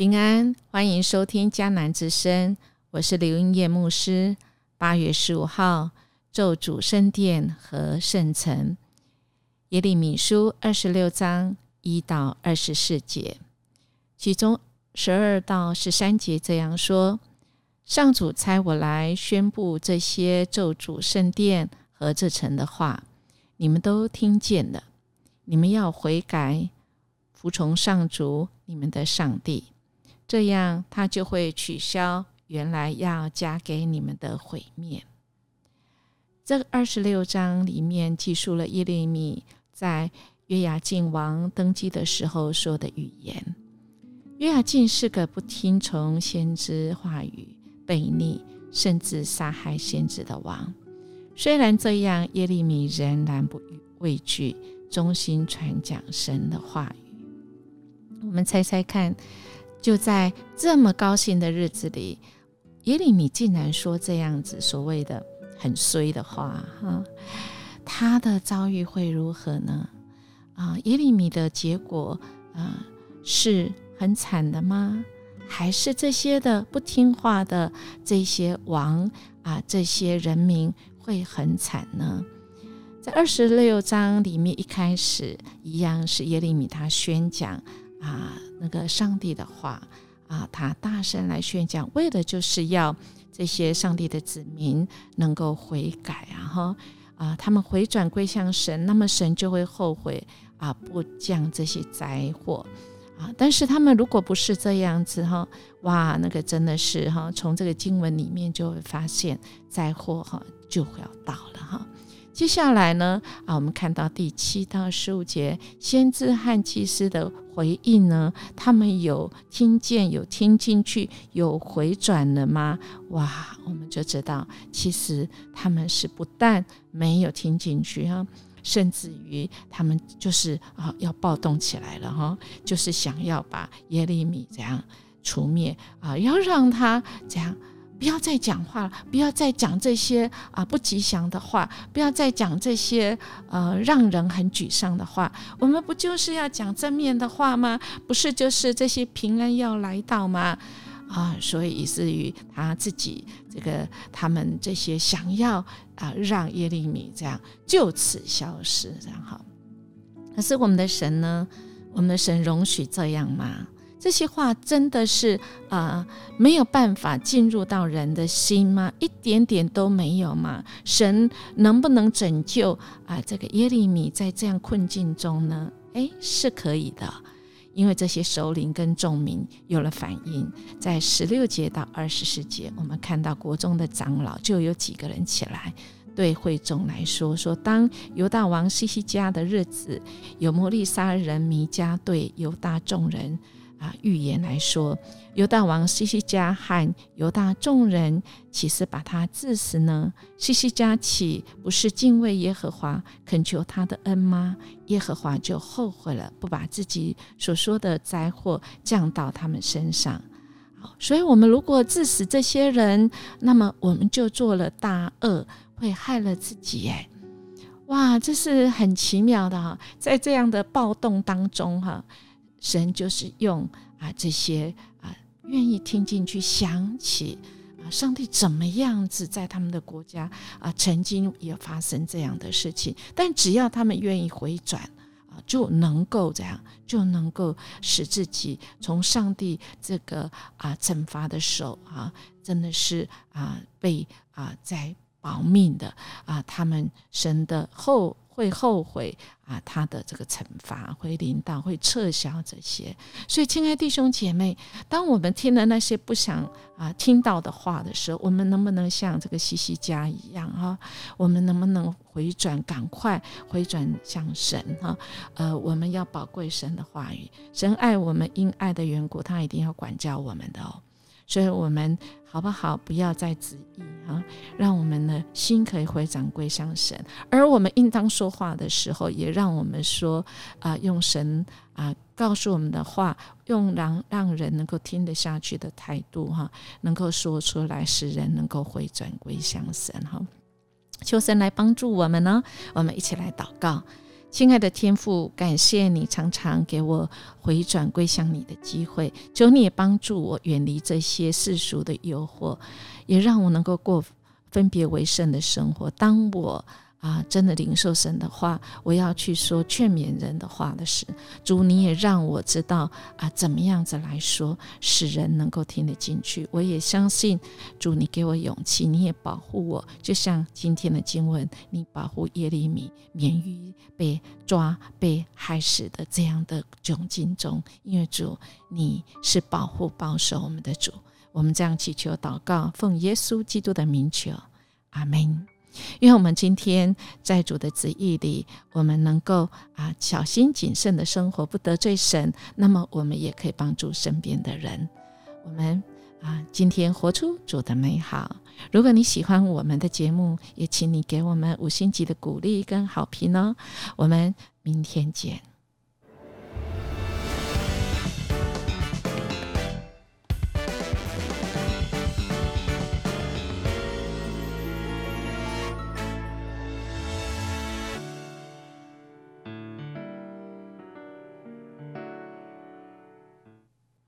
平安，欢迎收听迦南之声，我是刘英叶牧师。八月十五号，咒主圣殿和圣城，耶利米书二十六章一到二十四节，其中十二到十三节这样说：上主差我来宣布这些咒主圣殿和这城的话，你们都听见了。你们要悔改，服从上主你们的上帝。这样，他就会取消原来要加给你们的毁灭。这二十六章里面记述了耶利米在约雅敬王登基的时候说的语言。约雅敬是个不听从先知话语、悖逆，甚至杀害先知的王。虽然这样，耶利米仍然不畏惧，忠心传讲神的话语。我们猜猜看。就在这么高兴的日子里，耶利米竟然说这样子所谓的很衰的话，哈，他的遭遇会如何呢？啊，耶利米的结果啊，是很惨的吗？还是这些的不听话的这些王啊，这些人民会很惨呢？在二十六章里面，一开始一样是耶利米他宣讲。啊，那个上帝的话啊，他大声来宣讲，为的就是要这些上帝的子民能够悔改啊，哈啊，他们回转归向神，那么神就会后悔啊，不降这些灾祸啊。但是他们如果不是这样子哈，哇，那个真的是哈，从这个经文里面就会发现灾祸哈就会要到了哈。接下来呢？啊，我们看到第七到十五节，先知和祭司的回应呢？他们有听见、有听进去、有回转了吗？哇，我们就知道，其实他们是不但没有听进去哈，甚至于他们就是啊，要暴动起来了哈，就是想要把耶利米这样除灭啊，要让他这样。不要再讲话了，不要再讲这些啊不吉祥的话，不要再讲这些呃让人很沮丧的话。我们不就是要讲正面的话吗？不是就是这些平安要来到吗？啊，所以以至于他自己这个他们这些想要啊让耶利米这样就此消失，这样哈。可是我们的神呢？我们的神容许这样吗？这些话真的是啊没有办法进入到人的心吗？一点点都没有吗？神能不能拯救啊这个耶利米在这样困境中呢？诶，是可以的，因为这些首领跟众民有了反应。在十六节到二十四节，我们看到国中的长老就有几个人起来对会众来说：说当犹大王西西家的日子，有摩利沙人弥迦对犹大众人。啊，预言来说，犹大王西西加和犹大众人岂是把他致死呢？西西加岂不是敬畏耶和华，恳求他的恩吗？耶和华就后悔了，不把自己所说的灾祸降到他们身上。好，所以我们如果致死这些人，那么我们就做了大恶，会害了自己。哎，哇，这是很奇妙的哈，在这样的暴动当中哈。神就是用啊这些啊愿意听进去想起啊上帝怎么样子在他们的国家啊曾经也发生这样的事情，但只要他们愿意回转啊，就能够这样就能够使自己从上帝这个啊惩罚的手啊，真的是啊被啊在保命的啊他们神的后。会后悔啊，他的这个惩罚会临到，会撤销这些。所以，亲爱弟兄姐妹，当我们听了那些不想啊听到的话的时候，我们能不能像这个西西家一样啊？我们能不能回转，赶快回转向神哈？呃，我们要宝贵神的话语，神爱我们，因爱的缘故，他一定要管教我们的哦。所以，我们好不好？不要再执意哈，让我们的心可以回转归向神。而我们应当说话的时候，也让我们说啊，用神啊告诉我们的话，用让让人能够听得下去的态度哈，能够说出来，使人能够回转归向神哈。求神来帮助我们呢。我们一起来祷告，亲爱的天父，感谢你常常给我回转归向你的机会，求你也帮助我远离这些世俗的诱惑，也让我能够过分别为圣的生活。当我啊，真的领受神的话，我要去说劝勉人的话的事，主你也让我知道啊，怎么样子来说，使人能够听得进去。我也相信主，你给我勇气，你也保护我，就像今天的经文，你保护耶利米免于被抓、被害死的这样的窘境中。因为主你是保护保守我们的主，我们这样祈求祷告，奉耶稣基督的名求，阿门。因为我们今天在主的旨意里，我们能够啊小心谨慎的生活，不得罪神，那么我们也可以帮助身边的人。我们啊今天活出主的美好。如果你喜欢我们的节目，也请你给我们五星级的鼓励跟好评哦。我们明天见。